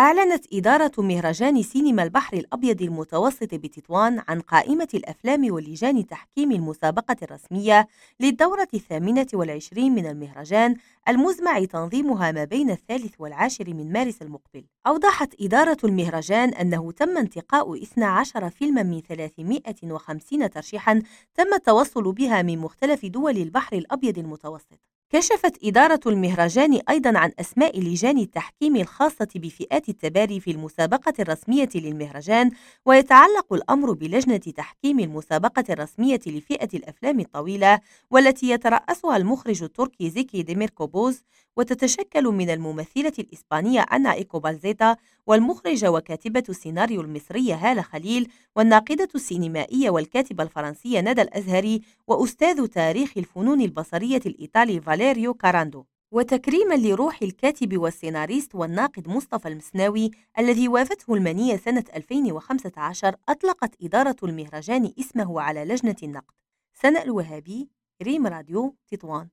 أعلنت إدارة مهرجان سينما البحر الأبيض المتوسط بتطوان عن قائمة الأفلام ولجان تحكيم المسابقة الرسمية للدورة الثامنة والعشرين من المهرجان المزمع تنظيمها ما بين الثالث والعاشر من مارس المقبل. أوضحت إدارة المهرجان أنه تم انتقاء 12 فيلما من 350 ترشيحا تم التوصل بها من مختلف دول البحر الأبيض المتوسط. كشفت إدارة المهرجان أيضا عن أسماء لجان التحكيم الخاصة بفئات التباري في المسابقة الرسمية للمهرجان ويتعلق الأمر بلجنة تحكيم المسابقة الرسمية لفئة الأفلام الطويلة والتي يترأسها المخرج التركي زيكي ديميركوبوز وتتشكل من الممثلة الإسبانية أنا إيكوبالزيتا والمخرجة وكاتبة السيناريو المصرية هالة خليل والناقدة السينمائية والكاتبة الفرنسية ندى الأزهري وأستاذ تاريخ الفنون البصرية الإيطالي فاليريو كاراندو. وتكريما لروح الكاتب والسيناريست والناقد مصطفى المسناوي الذي وافته المنية سنة 2015 أطلقت إدارة المهرجان اسمه على لجنة النقد. سنة الوهابي ريم راديو تطوان.